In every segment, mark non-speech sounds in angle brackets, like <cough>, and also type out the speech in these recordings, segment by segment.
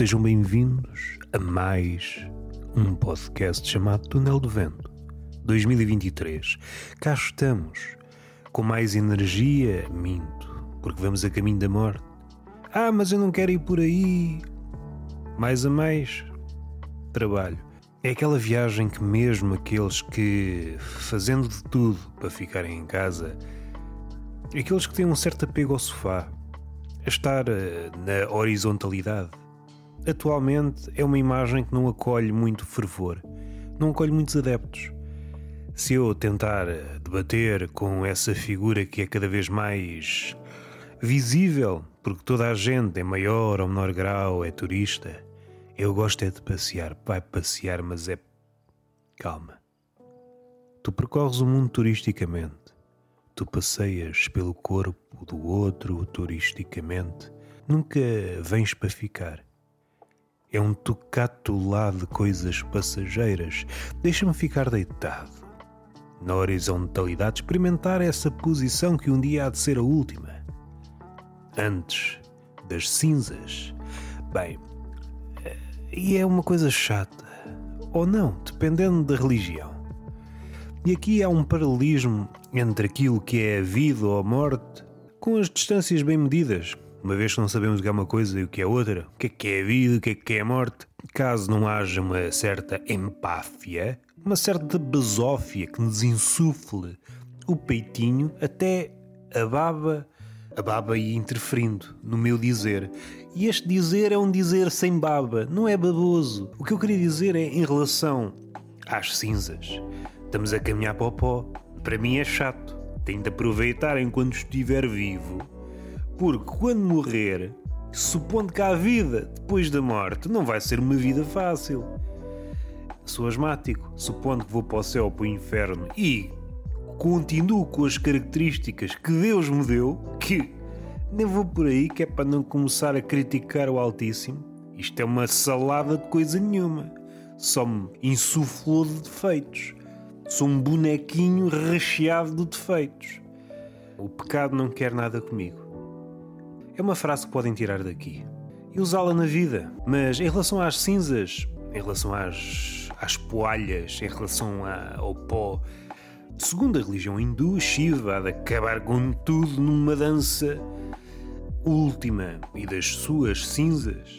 Sejam bem-vindos a mais um podcast chamado Túnel do Vento 2023. Cá estamos, com mais energia, minto, porque vamos a caminho da morte. Ah, mas eu não quero ir por aí. Mais a mais, trabalho. É aquela viagem que, mesmo aqueles que, fazendo de tudo para ficarem em casa, aqueles que têm um certo apego ao sofá, a estar eh, na horizontalidade, atualmente é uma imagem que não acolhe muito fervor, não acolhe muitos adeptos. Se eu tentar debater com essa figura que é cada vez mais visível, porque toda a gente, em maior ou menor grau, é turista, eu gosto é de passear. Vai passear, mas é. Calma. Tu percorres o mundo turisticamente. Tu passeias pelo corpo do outro turisticamente. Nunca vens para ficar. É um tocato lá de coisas passageiras. Deixa-me ficar deitado. Na horizontalidade, experimentar essa posição que um dia há de ser a última. Antes das cinzas. Bem, e é uma coisa chata. Ou não, dependendo da religião. E aqui há um paralelismo entre aquilo que é a vida ou a morte, com as distâncias bem medidas, uma vez que não sabemos o que é uma coisa e o que é outra, o que é que é a vida, o que é que é a morte, caso não haja uma certa empáfia, uma certa basófia que nos insufle o peitinho, até a baba, a baba ia interferindo no meu dizer. E este dizer é um dizer sem baba, não é baboso. O que eu queria dizer é em relação às cinzas. Estamos a caminhar para o pó. Para mim é chato. Tenho de aproveitar enquanto estiver vivo porque quando morrer, supondo que há vida depois da morte, não vai ser uma vida fácil. Sou asmático, supondo que vou para o céu ou para o inferno e continuo com as características que Deus me deu, que nem vou por aí, que é para não começar a criticar o Altíssimo. Isto é uma salada de coisa nenhuma. Só me insuflou de defeitos. Sou um bonequinho recheado de defeitos. O pecado não quer nada comigo. É uma frase que podem tirar daqui e usá-la na vida. Mas em relação às cinzas, em relação às, às poalhas, em relação a, ao pó, segundo a religião hindu, Shiva há de acabar com tudo numa dança última e das suas cinzas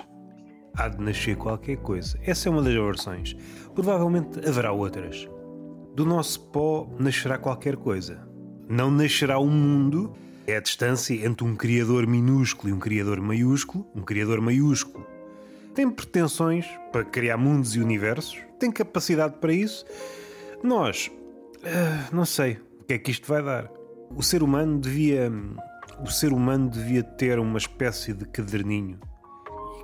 há de nascer qualquer coisa. Essa é uma das versões. Provavelmente haverá outras. Do nosso pó nascerá qualquer coisa. Não nascerá um mundo é a distância entre um criador minúsculo e um criador maiúsculo. Um criador maiúsculo tem pretensões para criar mundos e universos, tem capacidade para isso. Nós, uh, não sei o que é que isto vai dar. O ser humano devia, o ser humano devia ter uma espécie de caderninho.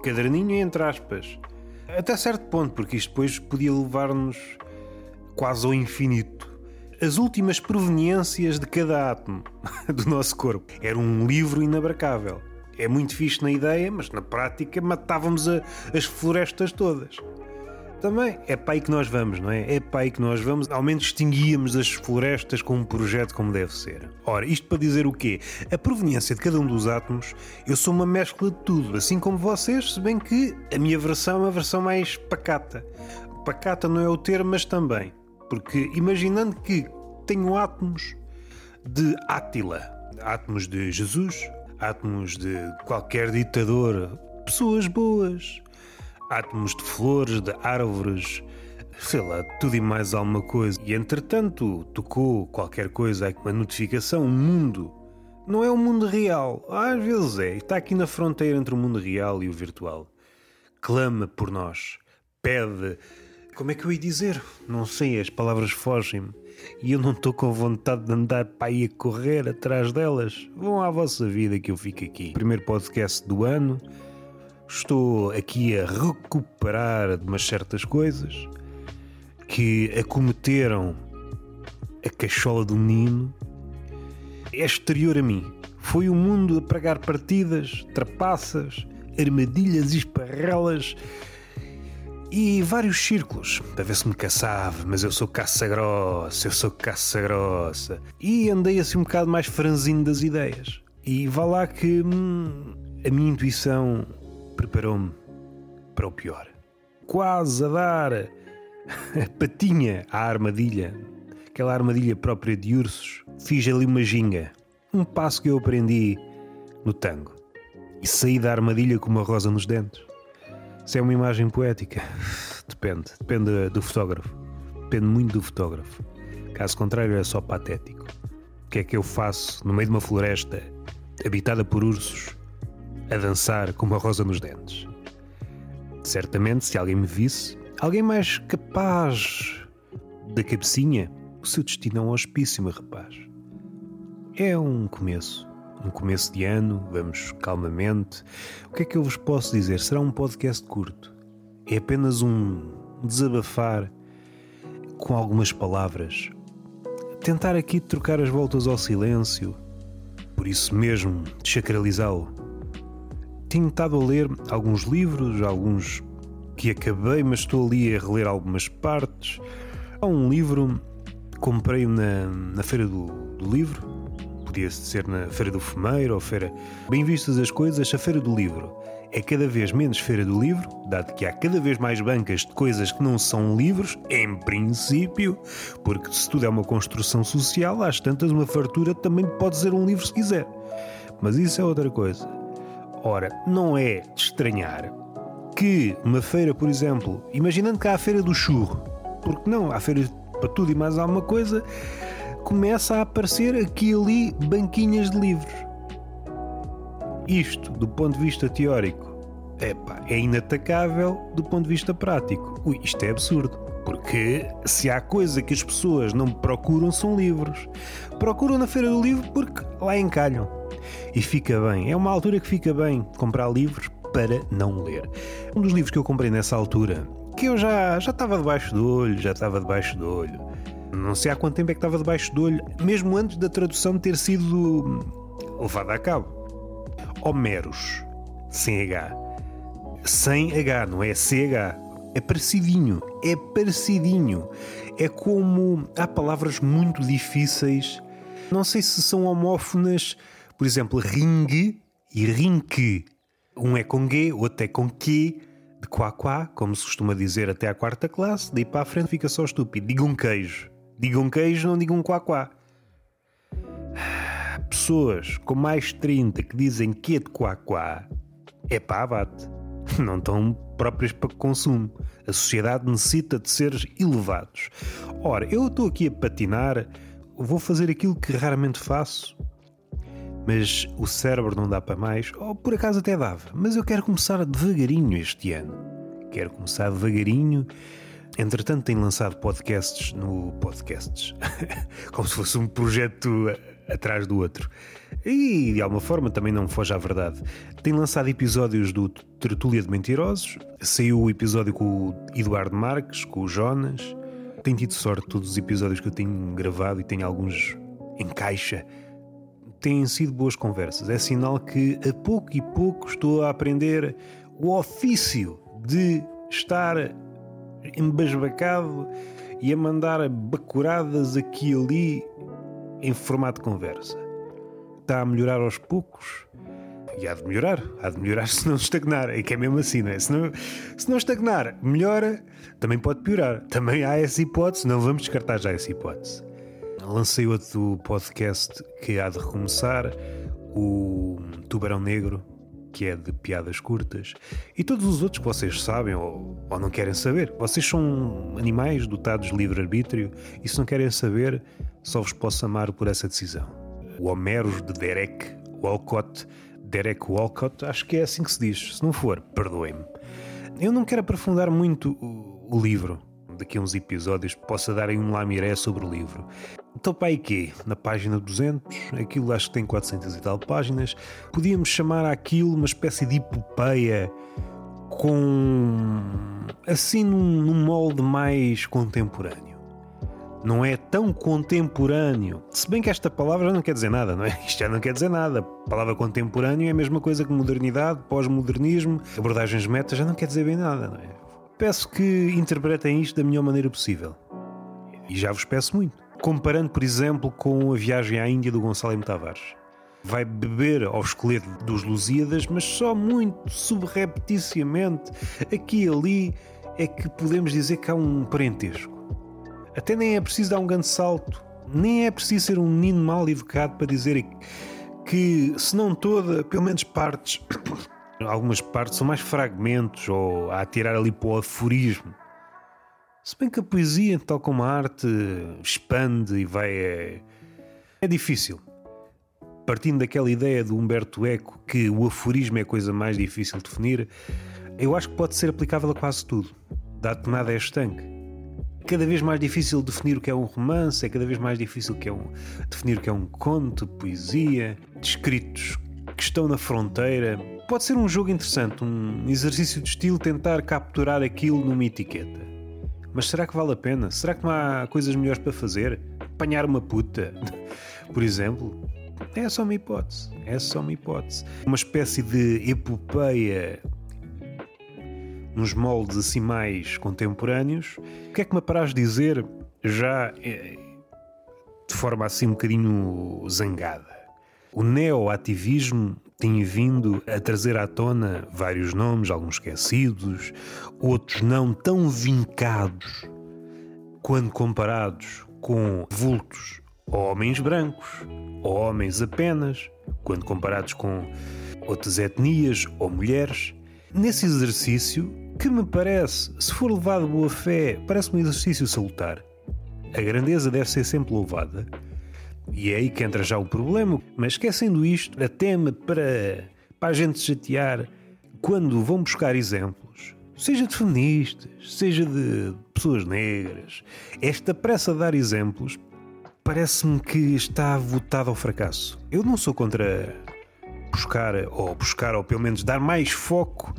Caderninho entre aspas. Até certo ponto, porque isto depois podia levar-nos quase ao infinito as últimas proveniências de cada átomo <laughs> do nosso corpo. Era um livro inabracável. É muito fixe na ideia, mas na prática matávamos a, as florestas todas. Também é para aí que nós vamos, não é? É para aí que nós vamos. Ao menos extinguíamos as florestas com um projeto como deve ser. Ora, isto para dizer o quê? A proveniência de cada um dos átomos, eu sou uma mescla de tudo, assim como vocês, se bem que a minha versão é uma versão mais pacata. Pacata não é o termo, mas também. Porque imaginando que tenho átomos de Átila, átomos de Jesus, átomos de qualquer ditador, pessoas boas, átomos de flores, de árvores, sei lá, tudo e mais alguma coisa. E entretanto tocou qualquer coisa, uma notificação, um mundo. Não é o mundo real, às vezes é, está aqui na fronteira entre o mundo real e o virtual. Clama por nós, pede como é que eu ia dizer? Não sei, as palavras fogem-me. E eu não estou com vontade de andar para aí a correr atrás delas. Vão à vossa vida que eu fico aqui. Primeiro podcast do ano. Estou aqui a recuperar de umas certas coisas que acometeram a cachola do menino. É exterior a mim. Foi o mundo a pregar partidas, trapaças, armadilhas e esparrelas e vários círculos para ver se me caçava, mas eu sou caça grossa, eu sou caça grossa. E andei assim um bocado mais franzino das ideias. E vá lá que hum, a minha intuição preparou-me para o pior. Quase a dar a patinha à armadilha, aquela armadilha própria de ursos, fiz ali uma ginga. Um passo que eu aprendi no tango. E saí da armadilha com uma rosa nos dentes. Se é uma imagem poética, <laughs> depende. Depende do fotógrafo. Depende muito do fotógrafo. Caso contrário, é só patético. O que é que eu faço no meio de uma floresta habitada por ursos a dançar com uma rosa nos dentes? Certamente, se alguém me visse, alguém mais capaz da cabecinha, o seu destino é um hospício, meu rapaz. É um começo. Um começo de ano, vamos calmamente. O que é que eu vos posso dizer? Será um podcast curto. É apenas um desabafar com algumas palavras. Tentar aqui trocar as voltas ao silêncio. Por isso mesmo, desacralizá-lo. Tenho estado a ler alguns livros, alguns que acabei, mas estou ali a reler algumas partes. Há um livro, comprei na, na Feira do, do Livro, podia ser na Feira do Fumeiro ou Feira. Bem vistas as coisas, a Feira do Livro é cada vez menos Feira do Livro, dado que há cada vez mais bancas de coisas que não são livros, em princípio, porque se tudo é uma construção social, às tantas uma fartura também pode ser um livro se quiser. Mas isso é outra coisa. Ora, não é de estranhar que uma feira, por exemplo, imaginando que há a feira do churro, porque não, há feira para tudo e mais alguma coisa, começa a aparecer aqui e ali banquinhas de livros. Isto, do ponto de vista teórico, epá, é inatacável do ponto de vista prático. Ui, isto é absurdo. Porque se há coisa que as pessoas não procuram são livros. Procuram na Feira do Livro porque lá encalham. E fica bem. É uma altura que fica bem comprar livros para não ler. Um dos livros que eu comprei nessa altura, que eu já, já estava debaixo do olho, já estava debaixo do olho. Não sei há quanto tempo é que estava debaixo do olho, mesmo antes da tradução ter sido levada a cabo. Homeros, sem H. Sem H, não é CH. É parecidinho, é parecidinho. É como há palavras muito difíceis. Não sei se são homófonas, por exemplo, ring e rinque. Um é com G, outro é com Q, de quá quá, como se costuma dizer até à quarta classe, daí para a frente fica só estúpido. Diga um queijo. Diga um queijo, não diga um quá quá. Pessoas com mais 30 que dizem que é de quá quá, é pá, abate. <laughs> Não estão próprias para consumo. A sociedade necessita de seres elevados. Ora, eu estou aqui a patinar, vou fazer aquilo que raramente faço, mas o cérebro não dá para mais, ou por acaso até dava, mas eu quero começar devagarinho este ano. Quero começar devagarinho. Entretanto, tenho lançado podcasts no podcasts, <laughs> como se fosse um projeto atrás do outro. E de alguma forma também não foge à verdade. Tenho lançado episódios do Tertúlia de Mentirosos, saiu o episódio com o Eduardo Marques, com o Jonas. Tenho tido sorte todos os episódios que eu tenho gravado e tenho alguns em caixa. Têm sido boas conversas. É sinal que a pouco e pouco estou a aprender o ofício de estar embasbacado e a mandar bacuradas aqui e ali em formato de conversa. Está a melhorar aos poucos. E há de melhorar, há de melhorar <laughs> se não estagnar. É que é mesmo assim, não é? Se não, se não estagnar, melhora, também pode piorar. Também há essa hipótese, não vamos descartar já essa hipótese. Lancei outro podcast que há de recomeçar, o Tubarão Negro, que é de piadas curtas, e todos os outros que vocês sabem ou, ou não querem saber. Vocês são animais dotados de livre-arbítrio e se não querem saber, só vos posso amar por essa decisão. O Homeros de Derek Walcott, Derek Walcott, acho que é assim que se diz. Se não for, perdoem-me. Eu não quero aprofundar muito o, o livro. Daqui a uns episódios possa dar aí um lamiré sobre o livro. Então, para aí quê? Na página 200, aquilo acho que tem 400 e tal páginas, podíamos chamar aquilo uma espécie de epopeia com. assim num, num molde mais contemporâneo não é tão contemporâneo. Se bem que esta palavra não quer dizer nada, não é? Isto já não quer dizer nada. A palavra contemporâneo é a mesma coisa que modernidade, pós-modernismo, abordagens metas, já não quer dizer bem nada, não é? Peço que interpretem isto da melhor maneira possível. E já vos peço muito. Comparando, por exemplo, com a viagem à Índia do Gonçalo M. Tavares. vai beber ao esqueleto dos Lusíadas, mas só muito subrepticiamente, aqui e ali, é que podemos dizer que há um parentesco. Até nem é preciso dar um grande salto, nem é preciso ser um menino mal educado para dizer que, se não toda, pelo menos partes, <coughs> algumas partes são mais fragmentos ou a atirar ali para o aforismo. Se bem que a poesia, tal como a arte, expande e vai. É, é difícil. Partindo daquela ideia do Humberto Eco que o aforismo é a coisa mais difícil de definir, eu acho que pode ser aplicável a quase tudo, dado que nada é estanque. Cada vez mais difícil definir o que é um romance, é cada vez mais difícil que é um, definir o que é um conto, poesia, descritos que estão na fronteira. Pode ser um jogo interessante, um exercício de estilo tentar capturar aquilo numa etiqueta. Mas será que vale a pena? Será que não há coisas melhores para fazer? Apanhar uma puta, <laughs> por exemplo? É só uma hipótese. É só uma hipótese. Uma espécie de epopeia nos moldes assim mais contemporâneos. O que é que me apraz dizer já eh, de forma assim um bocadinho zangada? O neoativismo tem vindo a trazer à tona vários nomes, alguns esquecidos, outros não tão vincados quando comparados com vultos ou homens brancos, ou homens apenas, quando comparados com outras etnias ou mulheres. Nesse exercício, que me parece, se for levado boa fé, parece um exercício salutar. A grandeza deve ser sempre louvada. E é aí que entra já o problema. Mas esquecendo isto, até me para, para a gente chatear, quando vão buscar exemplos, seja de feministas, seja de pessoas negras, esta pressa de dar exemplos parece-me que está votado ao fracasso. Eu não sou contra buscar, ou buscar, ou pelo menos dar mais foco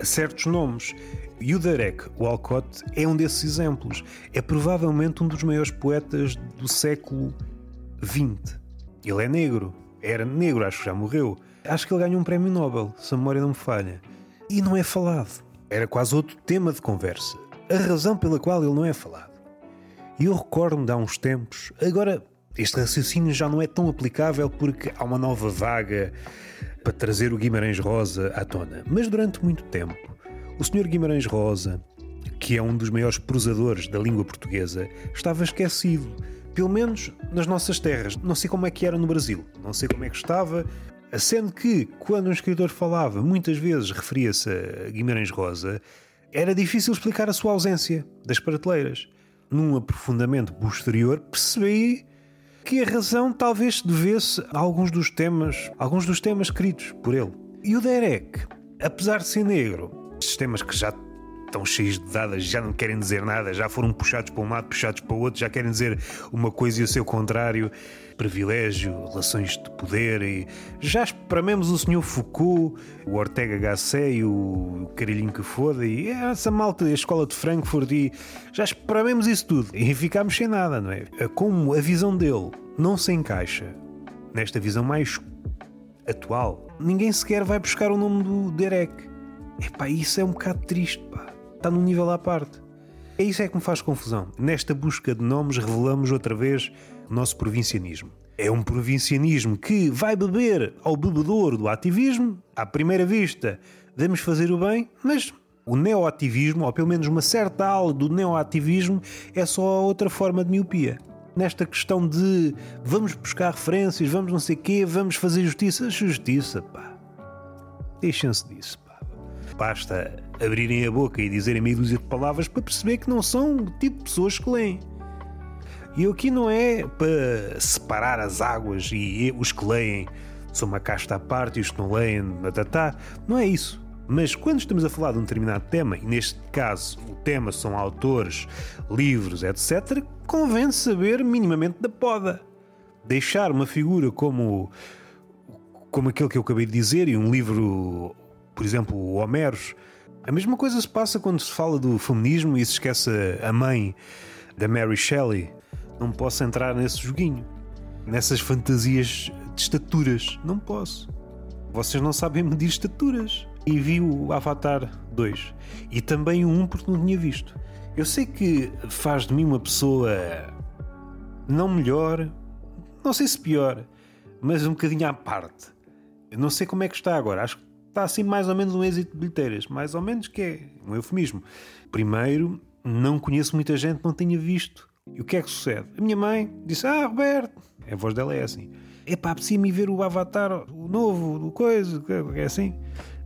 a certos nomes. E o Derek Walcott é um desses exemplos. É provavelmente um dos maiores poetas do século XX. Ele é negro. Era negro, acho que já morreu. Acho que ele ganhou um prémio Nobel, se a memória não me falha. E não é falado. Era quase outro tema de conversa. A razão pela qual ele não é falado. E eu recordo-me de há uns tempos, agora este raciocínio já não é tão aplicável porque há uma nova vaga para trazer o Guimarães Rosa à tona. Mas durante muito tempo, o Sr. Guimarães Rosa, que é um dos maiores prosadores da língua portuguesa, estava esquecido. Pelo menos nas nossas terras. Não sei como é que era no Brasil, não sei como é que estava, sendo que, quando um escritor falava, muitas vezes referia-se a Guimarães Rosa, era difícil explicar a sua ausência das prateleiras num aprofundamento posterior, percebi que a razão talvez se devesse a alguns dos temas, alguns dos temas escritos por ele. E o Derek, apesar de ser negro, estes temas que já estão cheios de dadas, já não querem dizer nada, já foram puxados para um lado, puxados para o outro, já querem dizer uma coisa e o seu contrário privilégio, relações de poder e já esprememos o senhor Foucault, o Ortega Gasset e o carilhinho que foda e essa malta da escola de Frankfurt e já esprememos isso tudo e ficámos sem nada, não é? Como a visão dele não se encaixa nesta visão mais atual, ninguém sequer vai buscar o nome do Derek. Epá, isso é um bocado triste, pá. Está num nível à parte. É isso é que me faz confusão. Nesta busca de nomes revelamos outra vez o nosso provincianismo. É um provincianismo que vai beber ao bebedouro do ativismo, à primeira vista, devemos fazer o bem, mas o neoativismo, ou pelo menos uma certa aula do neoativismo, é só outra forma de miopia. Nesta questão de vamos buscar referências, vamos não sei o quê, vamos fazer justiça. Justiça, pá. Deixem-se disso. Basta abrirem a boca e dizerem meia dúzia de palavras para perceber que não são o tipo de pessoas que leem. E aqui não é para separar as águas e os que leem são uma casta à parte e os que não leem, tatatá. Não é isso. Mas quando estamos a falar de um determinado tema, e neste caso o tema são autores, livros, etc., convém saber minimamente da poda. Deixar uma figura como, como aquele que eu acabei de dizer, e um livro, por exemplo, o Homeros. A mesma coisa se passa quando se fala do feminismo e se esquece a mãe da Mary Shelley, não posso entrar nesse joguinho, nessas fantasias de estaturas. Não posso. Vocês não sabem medir estaturas. E vi o Avatar 2 e também o 1 porque não tinha visto. Eu sei que faz de mim uma pessoa não melhor, não sei se pior, mas um bocadinho à parte. Eu não sei como é que está agora, acho que está assim mais ou menos um êxito de bilheteiras, mais ou menos que é um eufemismo. Primeiro, não conheço muita gente que não tenha visto. E o que é que sucede? A minha mãe disse: Ah, Roberto, a voz dela é assim. É apetecia-me ver o Avatar, o novo, o coisa, é assim,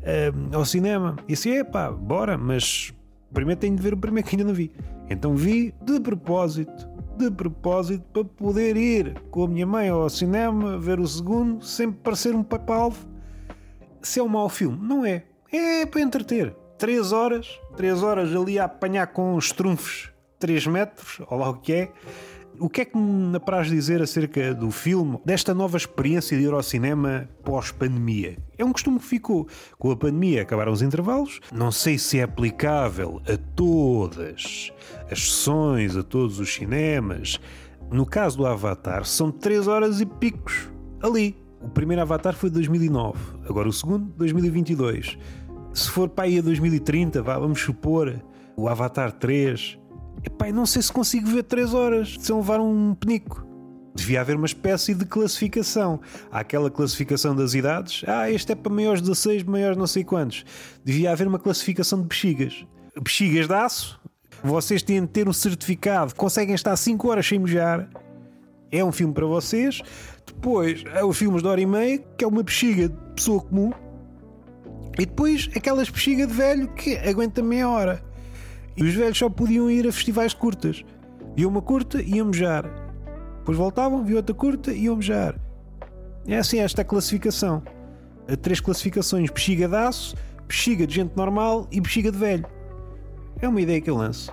uh, ao cinema. E é pá, bora, mas primeiro tenho de ver o primeiro que ainda não vi. Então vi de propósito, de propósito, para poder ir com a minha mãe ao cinema, ver o segundo, sem parecer um papalvo. Se é um mau filme, não é. É para entreter. Três horas, três horas ali a apanhar com os trunfos 3 metros, ou lá o que é. O que é que me apraz dizer acerca do filme, desta nova experiência de ir ao cinema pós-pandemia? É um costume que ficou. Com a pandemia acabaram os intervalos. Não sei se é aplicável a todas as sessões, a todos os cinemas. No caso do Avatar, são 3 horas e picos ali. O primeiro Avatar foi de 2009, agora o segundo, 2022. Se for para aí a 2030, vá, vamos supor, o Avatar 3 Epá, não sei se consigo ver 3 horas sem levar um penico. Devia haver uma espécie de classificação. Há aquela classificação das idades. Ah, este é para maiores de 16, maiores não sei quantos. Devia haver uma classificação de bexigas. Bexigas de aço. Vocês têm de ter um certificado. Conseguem estar 5 horas sem mejar. É um filme para vocês. Depois, há os filmes de hora e meia, que é uma bexiga de pessoa comum. E depois, aquelas bexigas de velho que aguenta meia hora. E os velhos só podiam ir a festivais curtas. Viam uma curta e iam mejar. Depois voltavam, viam outra curta e iam mejar. É assim esta classificação. Três classificações: bexiga de aço, bexiga de gente normal e bexiga de velho. É uma ideia que eu lanço.